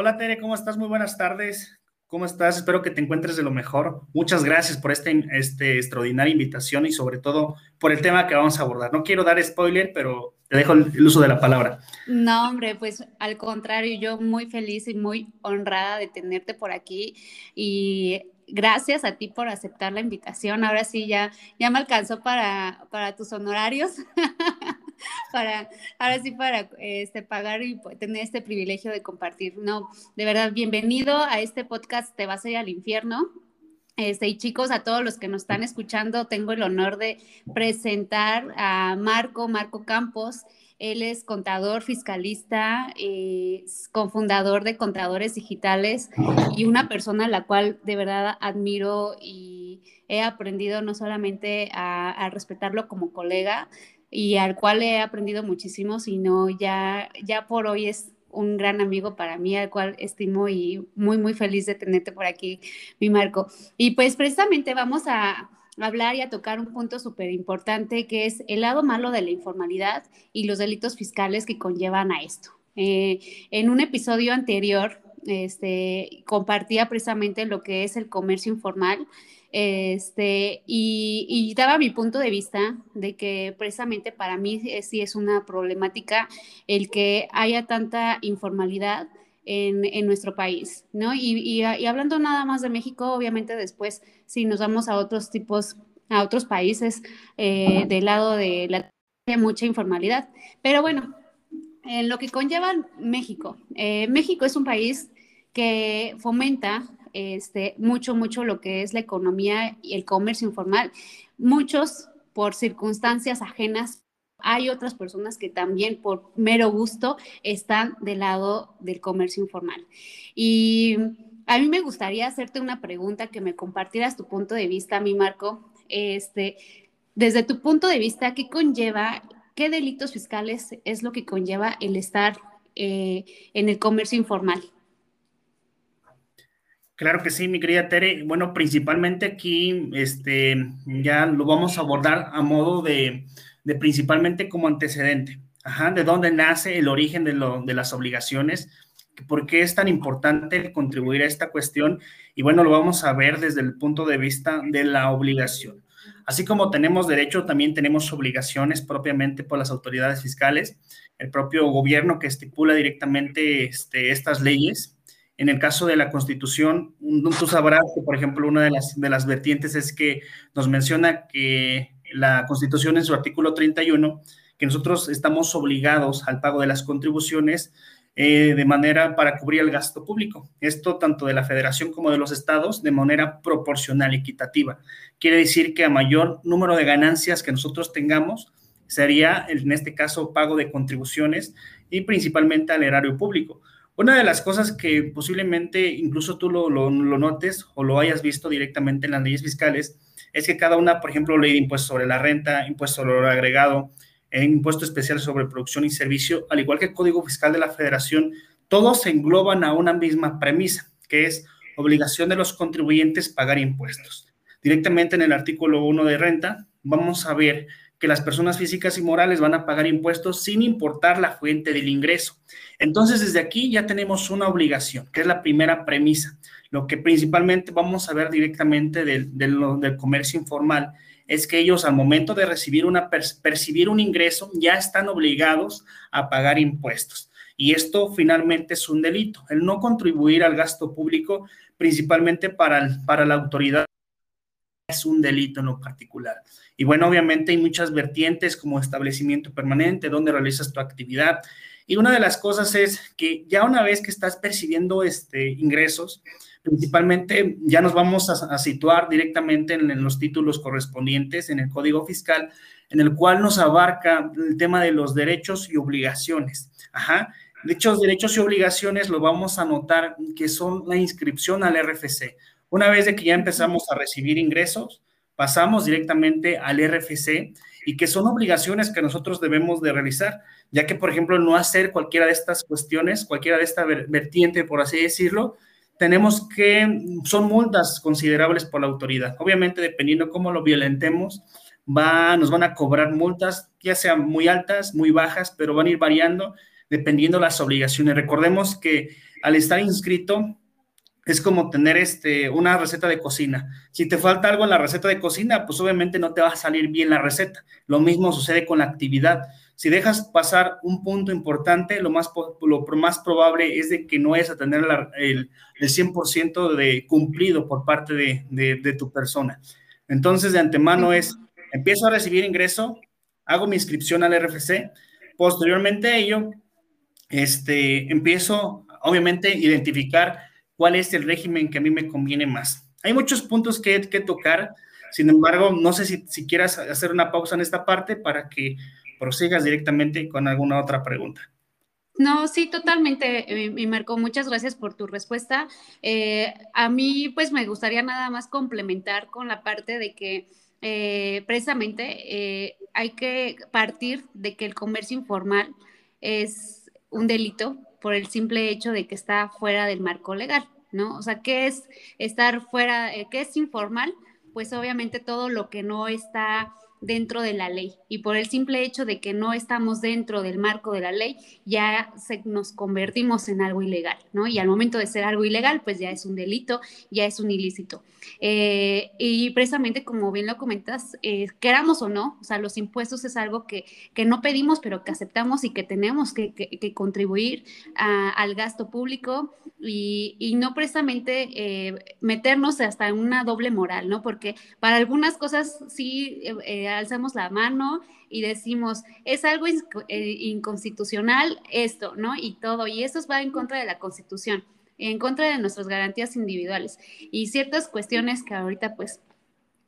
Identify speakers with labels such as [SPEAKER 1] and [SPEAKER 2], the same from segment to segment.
[SPEAKER 1] Hola Tere, ¿cómo estás? Muy buenas tardes. ¿Cómo estás? Espero que te encuentres de lo mejor. Muchas gracias por esta este extraordinaria invitación y sobre todo por el tema que vamos a abordar. No quiero dar spoiler, pero te dejo el uso de la palabra.
[SPEAKER 2] No, hombre, pues al contrario, yo muy feliz y muy honrada de tenerte por aquí y gracias a ti por aceptar la invitación. Ahora sí, ya, ya me alcanzó para, para tus honorarios. para, ahora sí, para este, pagar y tener este privilegio de compartir. No, de verdad, bienvenido a este podcast Te vas a ir al infierno. Este, y chicos, a todos los que nos están escuchando, tengo el honor de presentar a Marco, Marco Campos. Él es contador, fiscalista, eh, cofundador de Contadores Digitales y una persona a la cual de verdad admiro y he aprendido no solamente a respetarlo como colega, y al cual he aprendido muchísimo, sino ya, ya por hoy es un gran amigo para mí, al cual estimo y muy, muy feliz de tenerte por aquí, mi Marco. Y pues precisamente vamos a hablar y a tocar un punto súper importante que es el lado malo de la informalidad y los delitos fiscales que conllevan a esto. Eh, en un episodio anterior, este, compartía precisamente lo que es el comercio informal este, y, daba mi punto de vista de que precisamente para mí sí es una problemática el que haya tanta informalidad en, nuestro país, ¿no? Y, y, hablando nada más de México, obviamente después si nos vamos a otros tipos, a otros países eh, del lado de la mucha informalidad. Pero bueno, en lo que conlleva México, eh, México es un país que fomenta este, mucho, mucho lo que es la economía y el comercio informal. Muchos por circunstancias ajenas. Hay otras personas que también por mero gusto están del lado del comercio informal. Y a mí me gustaría hacerte una pregunta que me compartieras tu punto de vista, mi Marco. Este, desde tu punto de vista, ¿qué conlleva, qué delitos fiscales es lo que conlleva el estar eh, en el comercio informal?
[SPEAKER 1] Claro que sí, mi querida Tere. Bueno, principalmente aquí, este, ya lo vamos a abordar a modo de, principalmente como antecedente. Ajá, de dónde nace el origen de, lo, de las obligaciones, por qué es tan importante contribuir a esta cuestión. Y bueno, lo vamos a ver desde el punto de vista de la obligación. Así como tenemos derecho, también tenemos obligaciones propiamente por las autoridades fiscales, el propio gobierno que estipula directamente este, estas leyes en el caso de la Constitución, tú sabrás que, por ejemplo, una de las, de las vertientes es que nos menciona que la Constitución en su artículo 31, que nosotros estamos obligados al pago de las contribuciones eh, de manera para cubrir el gasto público. Esto tanto de la federación como de los estados de manera proporcional, equitativa. Quiere decir que a mayor número de ganancias que nosotros tengamos, sería en este caso pago de contribuciones y principalmente al erario público. Una de las cosas que posiblemente incluso tú lo, notes o lo hayas visto directamente en las leyes fiscales es que cada una, por ejemplo, ley de impuesto sobre la renta, impuesto sobre lo agregado, eh, impuesto especial sobre producción y servicio, al igual que el Código Fiscal de la Federación, todos se engloban a una misma premisa, que es obligación de los contribuyentes pagar impuestos. Directamente en el artículo 1 de renta, vamos a ver que las personas físicas y morales van a pagar impuestos sin importar la fuente del ingreso. Entonces, desde aquí ya tenemos una obligación, que es la primera premisa. Lo que principalmente vamos a ver directamente del, del, comercio informal es que ellos al momento de recibir una, percibir un ingreso ya están obligados a pagar impuestos. Y esto finalmente es un delito. El no contribuir al gasto público, principalmente para, para la autoridad, es un delito en lo particular. Y bueno, obviamente hay muchas vertientes como establecimiento permanente, donde realizas tu actividad. Y una de las cosas es que ya una vez que estás percibiendo este, ingresos, principalmente ya nos vamos a, situar directamente en, en, los títulos correspondientes en el Código Fiscal, en el cual nos abarca el tema de los derechos y obligaciones. Ajá. Dichos derechos y obligaciones lo vamos a notar que son la inscripción al RFC. Una vez de que ya empezamos a recibir ingresos, pasamos directamente al RFC y que son obligaciones que nosotros debemos de realizar, ya que, por ejemplo, no hacer cualquiera de estas cuestiones, cualquiera de esta vertiente, por así decirlo, tenemos que, son multas considerables por la autoridad. Obviamente, dependiendo cómo lo violentemos, va, nos van a cobrar multas, ya sean muy altas, muy bajas, pero van a ir variando dependiendo las obligaciones. Recordemos que al estar inscrito es como tener este, una receta de cocina. Si te falta algo en la receta de cocina, pues obviamente no te va a salir bien la receta. Lo mismo sucede con la actividad. Si dejas pasar un punto importante, lo más, lo más probable es de que no es a tener el, el 100% de cumplido por parte de, de tu persona. Entonces, de antemano es, empiezo a recibir ingreso, hago mi inscripción al RFC, posteriormente a ello, este, empiezo, obviamente, a identificar cuál es el régimen que a mí me conviene más. Hay muchos puntos que, que tocar, sin embargo, no sé si, si quieras hacer una pausa en esta parte para que prosigas directamente con alguna otra pregunta.
[SPEAKER 2] No, sí, totalmente, eh, mi Marco, muchas gracias por tu respuesta. Eh, a mí, pues, me gustaría nada más complementar con la parte de que eh, precisamente hay que partir de que el comercio informal es un delito por el simple hecho de que está fuera del marco legal, ¿no? O sea, ¿qué es estar fuera, qué es informal? Pues obviamente todo lo que no está dentro de la ley. Y por el simple hecho de que no estamos dentro del marco de la ley, ya se, nos convertimos en algo ilegal, ¿no? Y al momento de ser algo ilegal, pues ya es un delito, ya es un ilícito. Eh, y precisamente, como bien lo comentas, eh, queramos o no, o sea, los impuestos es algo que, que no pedimos, pero que aceptamos y que tenemos que, contribuir al gasto público y, y no precisamente eh, meternos hasta en una doble moral, ¿no? Porque para algunas cosas sí alzamos la mano y decimos, es algo eh, inconstitucional esto, ¿no? Y todo, y eso va en contra de la Constitución, en contra de nuestras garantías individuales y ciertas cuestiones que ahorita pues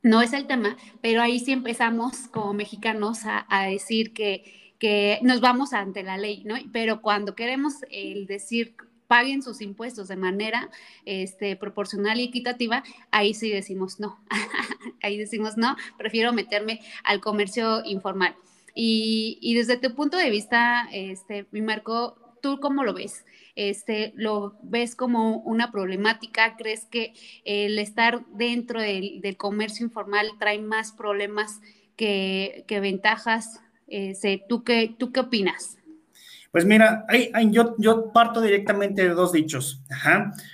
[SPEAKER 2] no es el tema, pero ahí sí empezamos como mexicanos a, decir que, que nos vamos ante la ley, ¿no? Pero cuando queremos el decir paguen sus impuestos de manera este, proporcional y equitativa, ahí sí decimos no. ahí decimos no, prefiero meterme al comercio informal. Y, desde tu punto de vista, este, mi Marco, ¿tú cómo lo ves? Este, ¿Lo ves como una problemática? ¿Crees que el estar dentro del, comercio informal trae más problemas que, ventajas? Este, ¿tú, qué, ¿Tú qué opinas?
[SPEAKER 1] Pues mira, hay, yo, yo, parto directamente de dos dichos.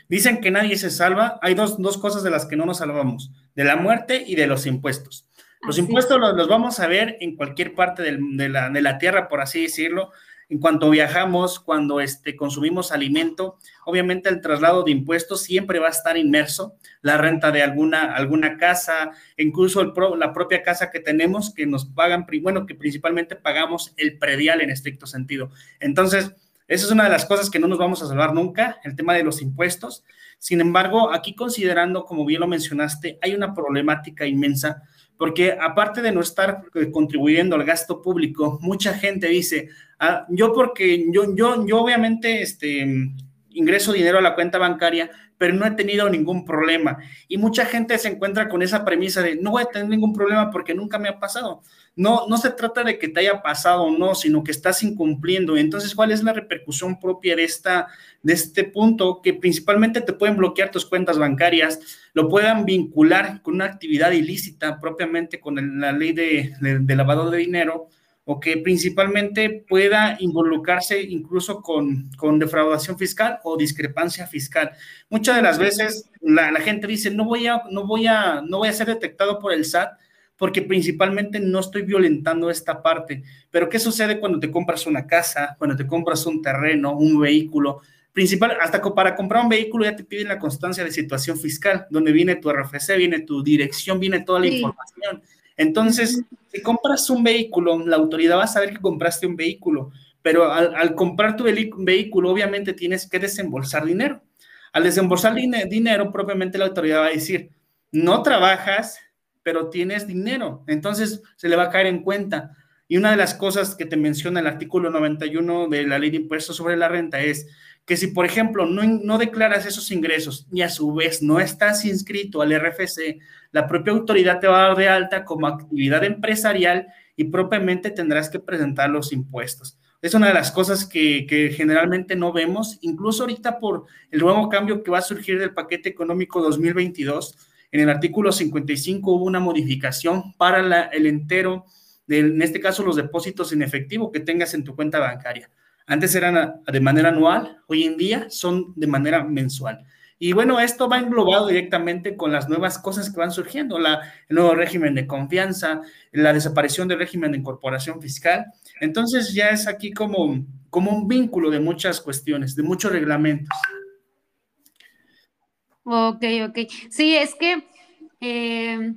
[SPEAKER 1] Dicen que nadie se salva. Hay dos, dos, cosas de las que no nos salvamos, de la muerte y de los impuestos. Los impuestos los, los, vamos a ver en cualquier parte de, la, de la tierra, por así decirlo en cuanto viajamos, cuando este, consumimos alimento, obviamente el traslado de impuestos siempre va a estar inmerso, la renta de alguna, alguna casa, incluso la propia casa que tenemos, que nos pagan, bueno, que principalmente pagamos el predial en estricto sentido. Entonces, esa es una de las cosas que no nos vamos a salvar nunca, el tema de los impuestos. Sin embargo, aquí considerando, como bien lo mencionaste, hay una problemática inmensa porque aparte de no estar eh, contribuyendo al gasto público, mucha gente dice, ah, yo porque yo, yo, yo obviamente este, ingreso dinero a la cuenta bancaria, pero no he tenido ningún problema. Y mucha gente se encuentra con esa premisa de no voy a tener ningún problema porque nunca me ha pasado. No, no se trata de que te haya pasado o no, sino que estás incumpliendo. Entonces, ¿cuál es la repercusión propia de, esta, de este punto? Que principalmente te pueden bloquear tus cuentas bancarias, lo puedan vincular con una actividad ilícita propiamente con la ley de, de lavado de dinero o que principalmente pueda involucrarse incluso con, con, defraudación fiscal o discrepancia fiscal. Muchas de las veces la, la, gente dice, no voy, a, no, voy a, no voy a ser detectado por el SAT porque principalmente no estoy violentando esta parte. Pero ¿qué sucede cuando te compras una casa, cuando te compras un terreno, un vehículo? Principal, hasta para comprar un vehículo ya te piden la constancia de situación fiscal, donde viene tu RFC, viene tu dirección, viene toda la información. Entonces, si compras un vehículo, la autoridad va a saber que compraste un vehículo, pero al, comprar tu vehículo, obviamente tienes que desembolsar dinero. Al desembolsar dinero, propiamente la autoridad va a decir, no trabajas, pero tienes dinero, entonces se le va a caer en cuenta. Y una de las cosas que te menciona el artículo 91 de la ley de impuestos sobre la renta es que si, por ejemplo, no, no declaras esos ingresos y a su vez no estás inscrito al RFC, la propia autoridad te va a dar de alta como actividad empresarial y propiamente tendrás que presentar los impuestos. Es una de las cosas que, que, generalmente no vemos, incluso ahorita por el nuevo cambio que va a surgir del paquete económico 2022. En el artículo 55 hubo una modificación para la, el entero, de, en este caso los depósitos en efectivo que tengas en tu cuenta bancaria. Antes eran de manera anual, hoy en día son de manera mensual. Y bueno, esto va englobado directamente con las nuevas cosas que van surgiendo, el nuevo régimen de confianza, la desaparición del régimen de incorporación fiscal. Entonces ya es aquí como, como un vínculo de muchas cuestiones, de muchos reglamentos.
[SPEAKER 2] Ok, ok. Sí, es que eh,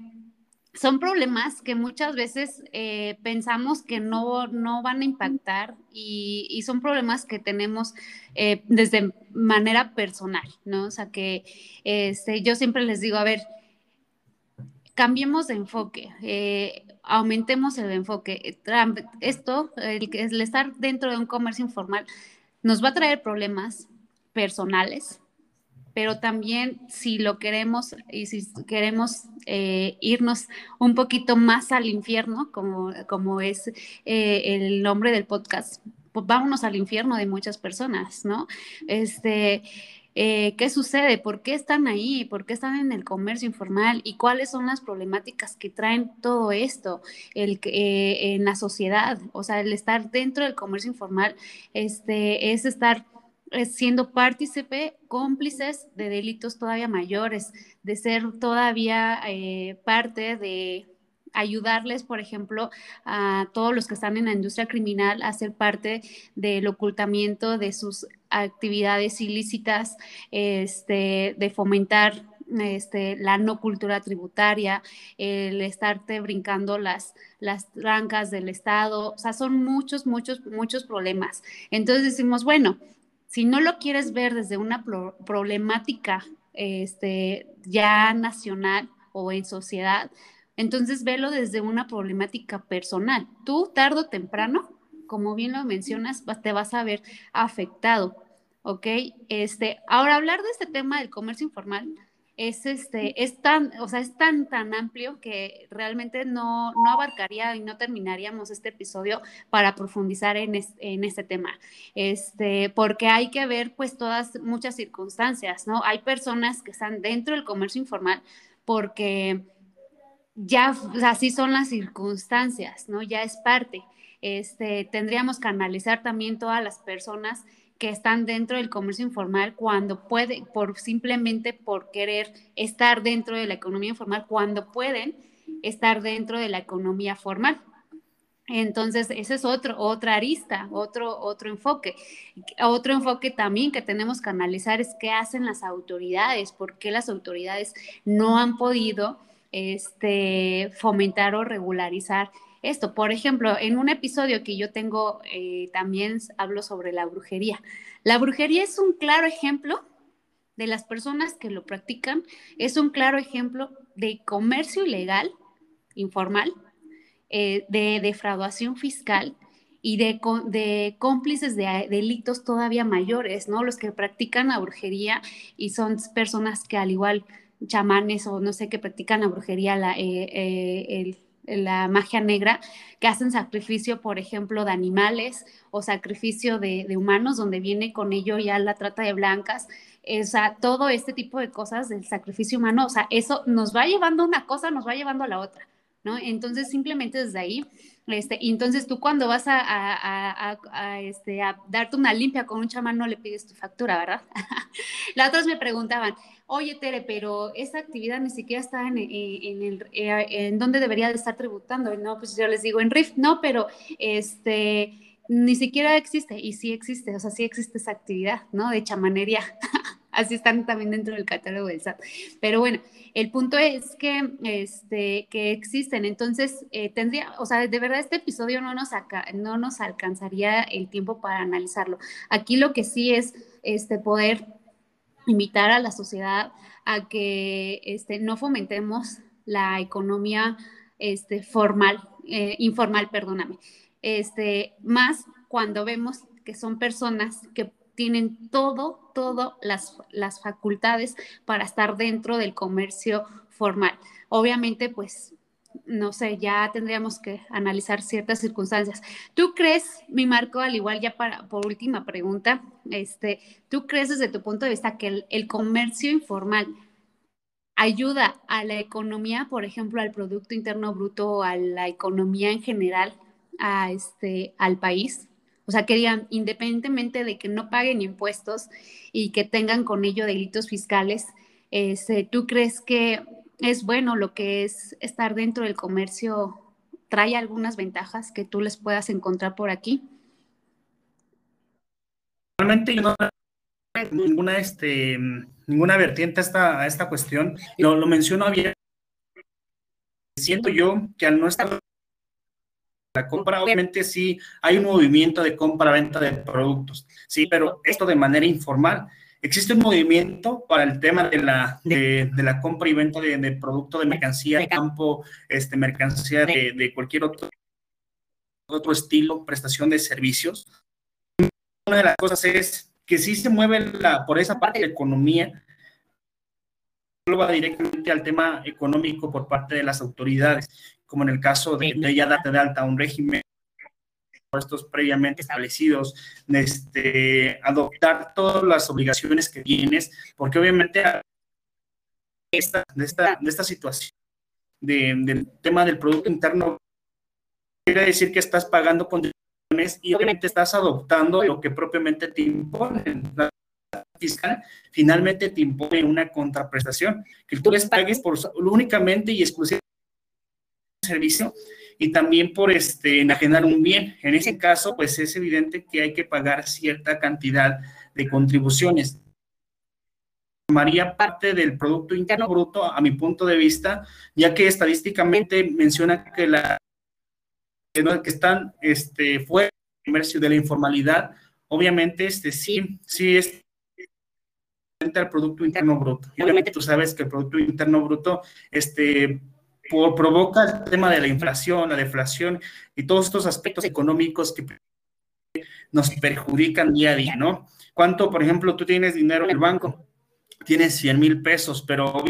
[SPEAKER 2] son problemas que muchas veces eh, pensamos que no, no van a impactar y, son problemas que tenemos eh, desde manera personal, ¿no? O sea que este, yo siempre les digo, a ver, cambiemos de enfoque, eh, aumentemos el enfoque. Esto, el, el estar dentro de un comercio informal, nos va a traer problemas personales, pero también si lo queremos y si queremos eh, irnos un poquito más al infierno, como, como es eh, el nombre del podcast, pues vámonos al infierno de muchas personas, ¿no? Este, eh, ¿Qué sucede? ¿Por qué están ahí? ¿Por qué están en el comercio informal? ¿Y cuáles son las problemáticas que traen todo esto el, en la sociedad? O sea, el estar dentro del comercio informal este, es estar siendo partícipe, cómplices de delitos todavía mayores, de ser todavía eh, parte de ayudarles, por ejemplo, a todos los que están en la industria criminal a ser parte del ocultamiento de sus actividades ilícitas, este, de fomentar este, la no cultura tributaria, el estarte brincando las, las trancas del Estado, o sea, son muchos, muchos, muchos problemas. Entonces decimos, bueno, si no lo quieres ver desde una problemática este, ya nacional o en sociedad, entonces velo desde una problemática personal. Tú, tarde o temprano, como bien lo mencionas, te vas a ver afectado, ¿ok? Este, ahora, hablar de este tema del comercio informal es, este, es, tan, o sea, es tan, tan amplio que realmente no, no abarcaría y no terminaríamos este episodio para profundizar en, en este tema, este, porque hay que ver pues todas, muchas circunstancias, ¿no? Hay personas que están dentro del comercio informal porque ya así son las circunstancias, ¿no? Ya es parte. Este, tendríamos que analizar también todas las personas que están dentro del comercio informal cuando puede, por simplemente por querer estar dentro de la economía informal, cuando pueden estar dentro de la economía formal. Entonces, ese es otro, otra arista, otro, otro enfoque. Otro enfoque también que tenemos que analizar es qué hacen las autoridades, por qué las autoridades no han podido este, fomentar o regularizar esto. Por ejemplo, en un episodio que yo tengo, eh, también hablo sobre la brujería. La brujería es un claro ejemplo de las personas que lo practican, es un claro ejemplo de comercio ilegal, informal, eh, de defraudación fiscal y de, de, cómplices de delitos todavía mayores, ¿no? Los que practican la brujería y son personas que al igual chamanes o no sé, que practican la brujería, la, eh, el la magia negra, que hacen sacrificio, por ejemplo, de animales o sacrificio de, humanos, donde viene con ello ya la trata de blancas. O sea, todo este tipo de cosas del sacrificio humano, o sea, eso nos va llevando a una cosa, nos va llevando a la otra, ¿no? Entonces, simplemente desde ahí, este, entonces tú cuando vas a, a, a, este, a darte una limpia con un chamán no le pides tu factura, ¿verdad? Las otras me preguntaban, oye Tere, pero esa actividad ni siquiera está en, el, eh, en debería de estar tributando. No, pues yo les digo en RIF, no, pero este ni siquiera existe, y sí existe, o sea, sí existe esa actividad, ¿no? De chamanería. Así están también dentro del catálogo del SAT. Pero bueno, el punto es que, este, que existen. Entonces, eh, tendría, o sea, de verdad este episodio no nos, no nos alcanzaría el tiempo para analizarlo. Aquí lo que sí es este, poder invitar a la sociedad a que este, no fomentemos la economía este, formal, eh, informal, perdóname, este, más cuando vemos que son personas que tienen todo, todo las, las facultades para estar dentro del comercio formal. Obviamente, pues no sé, ya tendríamos que analizar ciertas circunstancias. ¿Tú crees, mi Marco, al igual ya para, por última pregunta, este, ¿tú crees desde tu punto de vista que el, comercio informal ayuda a la economía, por ejemplo, al Producto Interno Bruto a la economía en general, a este, al país? O sea, querían, independientemente de que no paguen impuestos y que tengan con ello delitos fiscales, este, ¿tú crees que es bueno lo que es estar dentro del comercio? ¿Trae algunas ventajas que tú les puedas encontrar por aquí?
[SPEAKER 1] Realmente yo no ninguna, este, ninguna vertiente a esta, esta cuestión. Lo, lo menciono abierto. Siento yo que al no estar la compra, obviamente sí hay un movimiento de compra-venta de productos, sí, pero esto de manera informal. Existe un movimiento para el tema de la, de, la compra y venta de, de producto de mercancía de campo, este, mercancía de, de cualquier otro, otro estilo, prestación de servicios. Una de las cosas es que sí se mueve la, por esa parte de la economía, va directamente al tema económico por parte de las autoridades, como en el caso de, de ya darte de alta un régimen estos previamente establecidos, este, adoptar todas las obligaciones que tienes, porque obviamente esta, de, esta, de esta situación de, del tema del Producto Interno quiere decir que estás pagando condiciones y obviamente estás adoptando lo que propiamente te impone. La fiscal finalmente te impone una contraprestación, que tú les pagues por únicamente y exclusivamente servicio y también por este, enajenar un bien. En ese caso, pues es evidente que hay que pagar cierta cantidad de contribuciones. Formaría parte del Producto Interno Bruto, a mi punto de vista, ya que estadísticamente menciona que, la, que están este, fuera del comercio de la informalidad, obviamente este, sí, sí es al Producto Interno Bruto. Y obviamente tú sabes que el Producto Interno Bruto este, provoca el tema de la inflación, la deflación y todos estos aspectos económicos que nos perjudican día a día, ¿no? ¿Cuánto, por ejemplo, tú tienes dinero en el banco? Tienes 100 mil pesos, pero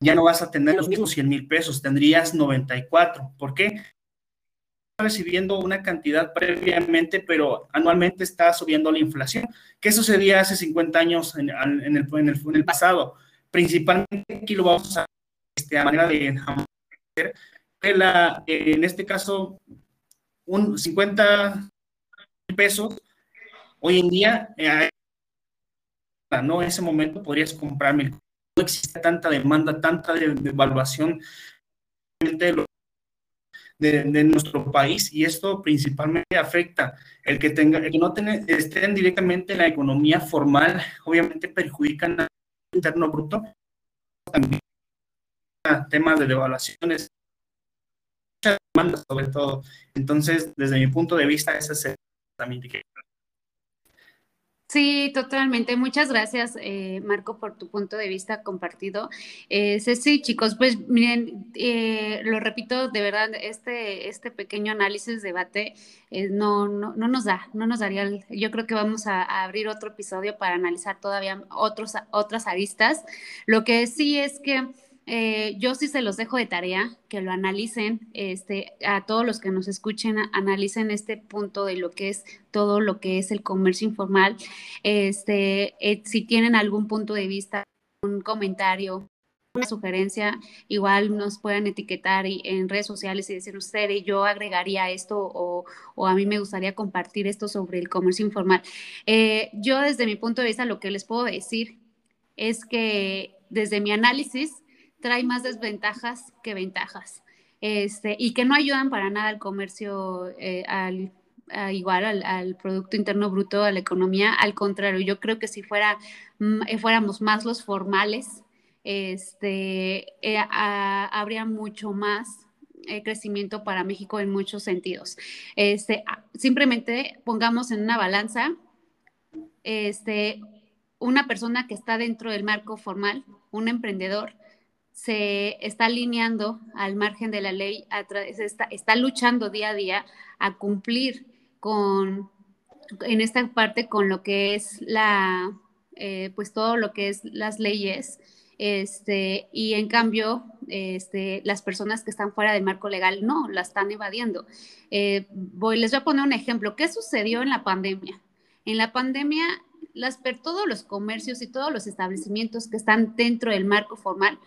[SPEAKER 1] ya no vas a tener los mismos 100 mil pesos, tendrías 94. ¿Por qué? recibiendo una cantidad previamente, pero anualmente está subiendo la inflación. ¿Qué sucedía hace 50 años en, el, en, el, en el pasado? Principalmente aquí lo vamos a este, a manera de la, en este caso, un 50 pesos, hoy en día, eh, ¿no? En ese momento podrías comprarme. No existe tanta demanda, tanta devaluación de, de, de, nuestro país y esto principalmente afecta el que tenga, el que no tenga, estén directamente en la economía formal, obviamente perjudican al interno bruto, también temas de devaluaciones, muchas demandas sobre todo. Entonces, desde mi punto de vista, ese es el también
[SPEAKER 2] Sí, totalmente. Muchas gracias, eh, Marco, por tu punto de vista compartido. Eh, sí, chicos, pues miren, eh, lo repito, de verdad, este, este pequeño análisis, debate, eh, no, no, no, nos da, no nos daría, yo creo que vamos a, a, abrir otro episodio para analizar todavía otros, otras aristas. Lo que sí es que eh, yo sí se los dejo de tarea, que lo analicen, este, a todos los que nos escuchen, analicen este punto de lo que es todo lo que es el comercio informal. Este, eh, si tienen algún punto de vista, un comentario, una sugerencia, igual nos puedan etiquetar en redes sociales y decir ustedes, yo agregaría esto o, o, a mí me gustaría compartir esto sobre el comercio informal. Eh, yo desde mi punto de vista lo que les puedo decir es que desde mi análisis, trae más desventajas que ventajas. Este, y que no ayudan para nada al comercio, eh, al, a igual al, Producto Interno Bruto, a la economía. Al contrario, yo creo que si fuera, mm, eh, fuéramos más los formales, este, eh, habría mucho más crecimiento para México en muchos sentidos. Este, simplemente pongamos en una balanza este, una persona que está dentro del marco formal, un emprendedor, se está alineando al margen de la ley, está, está luchando día a día a cumplir con, en esta parte, con lo que es la, eh, pues todo lo que es las leyes, este, y en cambio, este, las personas que están fuera del marco legal no, la están evadiendo. Eh, voy, les voy a poner un ejemplo. ¿Qué sucedió en la pandemia? En la pandemia, las, todos los comercios y todos los establecimientos que están dentro del marco formal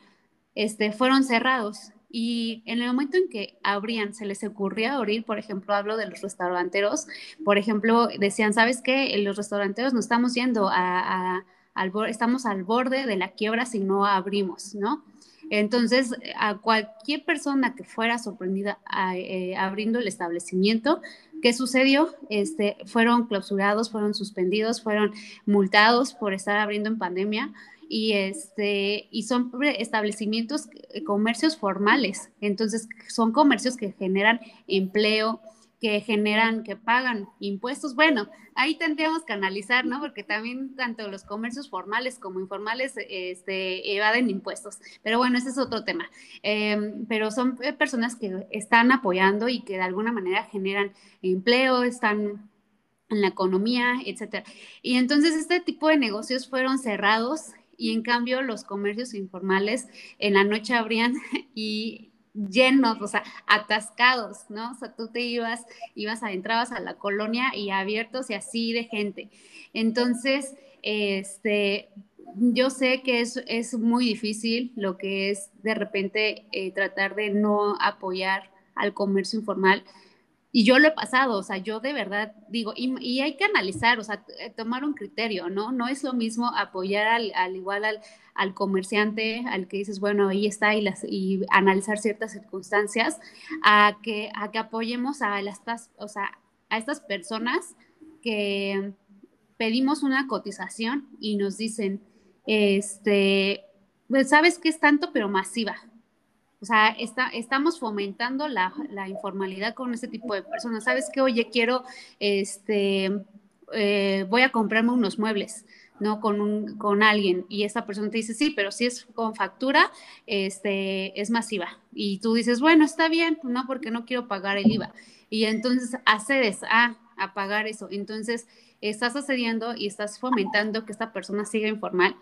[SPEAKER 2] este, fueron cerrados Y en el momento en que abrían, se les ocurría abrir, por ejemplo, hablo de los restauranteros, por ejemplo, decían, ¿sabes qué? Los restauranteros nos estamos yendo a, al, estamos al borde de la quiebra si no abrimos, ¿no? Entonces, a cualquier persona que fuera sorprendida eh, abriendo el establecimiento, ¿qué sucedió? Este, fueron clausurados, fueron suspendidos, fueron multados por estar abriendo en pandemia y este y son establecimientos eh, comercios formales entonces son comercios que generan empleo que generan, que pagan impuestos. Bueno, ahí tendríamos que analizar, ¿no? Porque también tanto los comercios formales como informales este, evaden impuestos. Pero bueno, ese es otro tema. Em, pero son eh, personas que están apoyando y que de alguna manera generan empleo, están en la economía, etcétera. Y entonces este tipo de negocios fueron cerrados y en cambio los comercios informales en la noche abrían y llenos, o sea, atascados, ¿no? O sea, tú te ibas, ibas, entrabas a la colonia y abiertos y así de gente. Entonces, este, yo sé que es, es muy difícil lo que es de repente eh, tratar de no apoyar al comercio informal, y yo lo he pasado, o sea, yo de verdad digo, y, hay que analizar, o sea, eh, tomar un criterio, ¿no? No es lo mismo apoyar al, igual al, comerciante, al que dices, bueno, ahí está, y, las, y analizar ciertas circunstancias, a que, a que apoyemos a, las, o sea, a estas personas que pedimos una cotización y nos dicen, este, pues sabes que es tanto, pero masiva, o sea, está, estamos fomentando la, informalidad con ese tipo de personas. ¿Sabes qué? Oye, quiero, este, eh, voy a comprarme unos muebles, ¿no? Con, un, con alguien. Y esa persona te dice, sí, pero si es con factura, este, es masiva. Y tú dices, bueno, está bien, no, porque no quiero pagar el IVA. Y entonces accedes a, a pagar eso. Entonces, estás accediendo y estás fomentando que esta persona siga informal.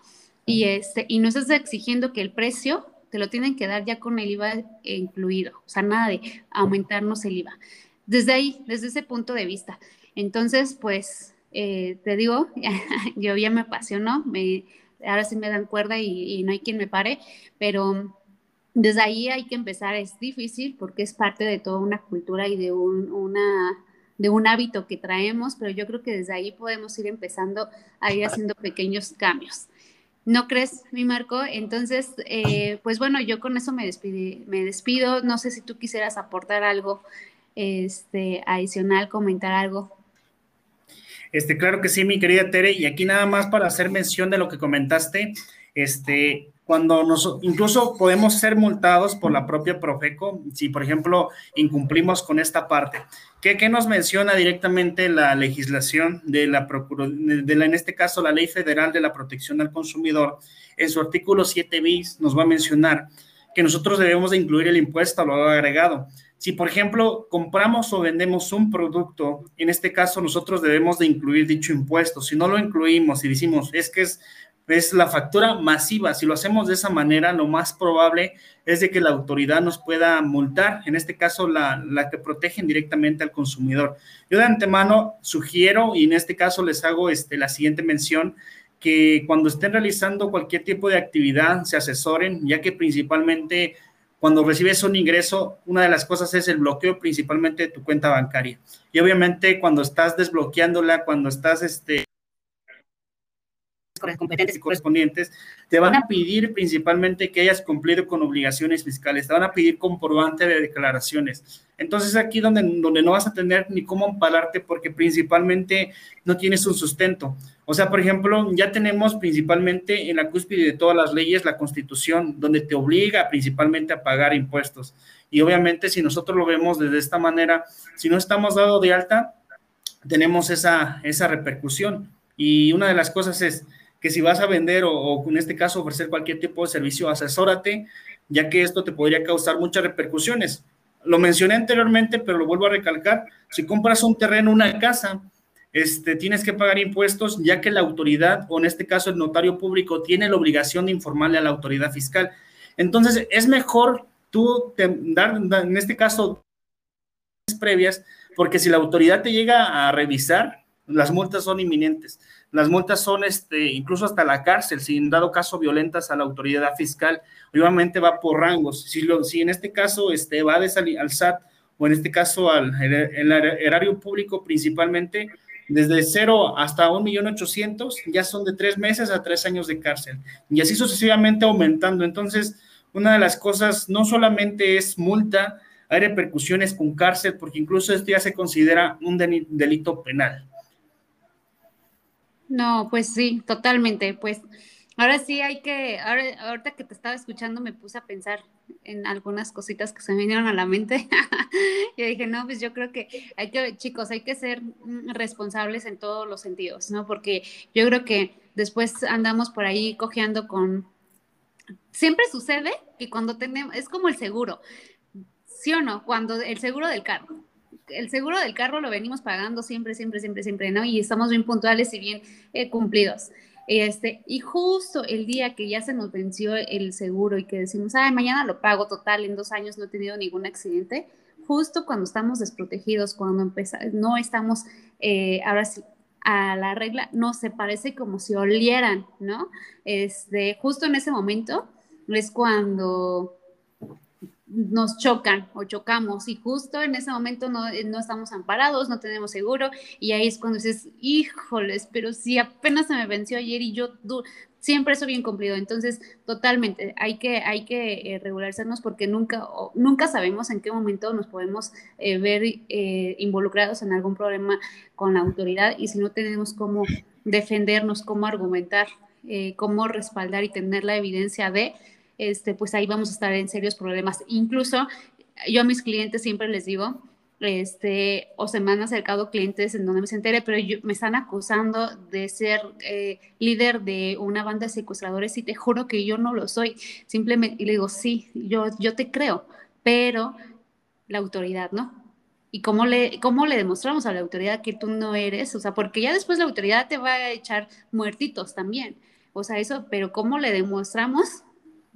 [SPEAKER 2] Y, este, y no estás exigiendo que el precio te lo tienen que dar ya con el IVA incluido, o sea, nada de aumentarnos el IVA. Desde ahí, desde ese punto de vista. Entonces, pues, eh, te digo, yo ya me apasionó, me, ahora sí me dan cuerda y, no hay quien me pare, pero desde ahí hay que empezar, es difícil porque es parte de toda una cultura y de un, una, de un hábito que traemos, pero yo creo que desde ahí podemos ir empezando a ir haciendo pequeños cambios. ¿No crees, mi Marco? Entonces, eh, pues bueno, yo con eso me, despido. No sé si tú quisieras aportar algo este, adicional, comentar algo.
[SPEAKER 1] Este, claro que sí, mi querida Tere. Y aquí nada más para hacer mención de lo que comentaste, este, cuando nos, incluso podemos ser multados por la propia Profeco si, por ejemplo, incumplimos con esta parte. ¿Qué, qué nos menciona directamente la legislación de la, de la, en este caso, la Ley Federal de la Protección al Consumidor? En su artículo 7 bis nos va a mencionar que nosotros debemos de incluir el impuesto a lo agregado. Si, por ejemplo, compramos o vendemos un producto, en este caso nosotros debemos de incluir dicho impuesto. Si no lo incluimos y decimos, es que es es la factura masiva. Si lo hacemos de esa manera, lo más probable es de que la autoridad nos pueda multar, en este caso la, la, que protegen directamente al consumidor. Yo de antemano sugiero, y en este caso les hago este, la siguiente mención, que cuando estén realizando cualquier tipo de actividad se asesoren, ya que principalmente cuando recibes un ingreso, una de las cosas es el bloqueo principalmente de tu cuenta bancaria. Y obviamente cuando estás desbloqueándola, cuando estás este, competentes y correspondientes, te van a pedir principalmente que hayas cumplido con obligaciones fiscales, te van a pedir comprobante de declaraciones. Entonces aquí donde, donde no vas a tener ni cómo ampararte porque principalmente no tienes un sustento. O sea, por ejemplo, ya tenemos principalmente en la cúspide de todas las leyes la constitución, donde te obliga principalmente a pagar impuestos. Y obviamente si nosotros lo vemos desde esta manera, si no estamos dado de alta, tenemos esa, esa repercusión. Y una de las cosas es, que si vas a vender o, en este caso ofrecer cualquier tipo de servicio, asesórate, ya que esto te podría causar muchas repercusiones. Lo mencioné anteriormente, pero lo vuelvo a recalcar. Si compras un terreno, una casa, este, tienes que pagar impuestos, ya que la autoridad, o en este caso el notario público, tiene la obligación de informarle a la autoridad fiscal. Entonces, es mejor tú dar, en este caso, previas, porque si la autoridad te llega a revisar, las multas son inminentes. Las multas son este, incluso hasta la cárcel, si en dado caso violentas a la autoridad fiscal, obviamente va por rangos. Si, lo, si en este caso este, va al SAT o en este caso al el, erario público principalmente, desde cero hasta un millón ochocientos, ya son de tres meses a tres años de cárcel. Y así sucesivamente aumentando. Entonces, una de las cosas no solamente es multa, hay repercusiones con cárcel, porque incluso esto ya se considera un delito penal.
[SPEAKER 2] No, pues sí, totalmente. Pues ahora sí hay que, ahora, ahorita que te estaba escuchando me puse a pensar en algunas cositas que se me vinieron a la mente. y dije, no, pues yo creo que hay que, chicos, hay que ser responsables en todos los sentidos, ¿no? Porque yo creo que después andamos por ahí cojeando con... Siempre sucede que cuando tenemos, es como el seguro, ¿sí o no? Cuando el seguro del carro el seguro del carro lo venimos pagando siempre, siempre, siempre, siempre, ¿no? Y estamos bien puntuales y bien eh, cumplidos. Este, y justo el día que ya se nos venció el seguro y que decimos, ay, mañana lo pago total, en dos años no he tenido ningún accidente, justo cuando estamos desprotegidos, cuando empezamos, no estamos, eh, ahora sí, a la regla, no se parece como si olieran, ¿no? Este, justo en ese momento es cuando nos chocan o chocamos y justo en ese momento no, no, estamos amparados, no tenemos seguro y ahí es cuando dices, híjoles, pero si apenas se me venció ayer y yo siempre eso bien cumplido. Entonces, totalmente, hay que, hay que eh, regularizarnos porque nunca, nunca sabemos en qué momento nos podemos eh, ver eh, involucrados en algún problema con la autoridad y si no tenemos cómo defendernos, cómo argumentar, cómo respaldar y tener la evidencia de este, pues ahí vamos a estar en serios problemas. Incluso yo a mis clientes siempre les digo, este, o se me han acercado clientes en donde me pero me están acusando de ser eh, líder de una banda de secuestradores y te juro que yo no lo soy. Simplemente, y le digo, sí, yo, yo te creo, pero la autoridad, ¿no? ¿Y cómo le, cómo le demostramos a la autoridad que tú no eres? O sea, porque ya después la autoridad te va a echar muertitos también. O sea, eso, pero ¿cómo le demostramos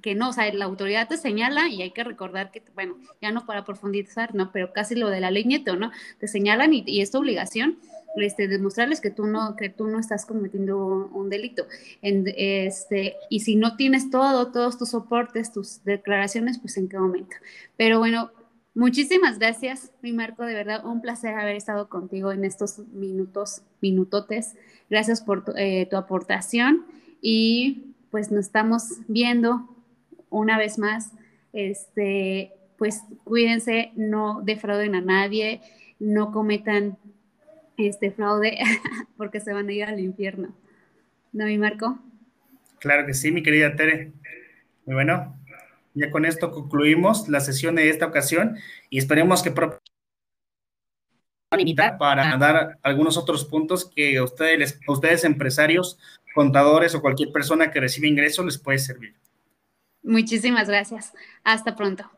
[SPEAKER 2] que no, o sea, la autoridad te señala y hay que recordar que, bueno, ya no para profundizar, ¿no? Pero casi lo de la ley Nieto, ¿no? Te señalan y, y es tu obligación este, demostrarles que tú no, que tú no estás cometiendo un, delito. Este, y si no tienes todo, todos tus soportes, tus declaraciones, pues en qué momento. Pero bueno, muchísimas gracias, mi Marco, de verdad, un placer haber estado contigo en estos minutos, minutotes. Gracias por tu, eh, tu aportación y pues nos estamos viendo una vez más, este, pues cuídense, no defrauden a nadie, no cometan este fraude porque se van a ir al infierno. ¿No, mi Marco?
[SPEAKER 1] Claro que sí, mi querida Tere. Muy bueno, ya con esto concluimos la sesión de esta ocasión y esperemos que para dar algunos otros puntos que a ustedes, a ustedes empresarios, contadores o cualquier persona que recibe ingresos les puede servir.
[SPEAKER 2] Muchísimas gracias. Hasta pronto.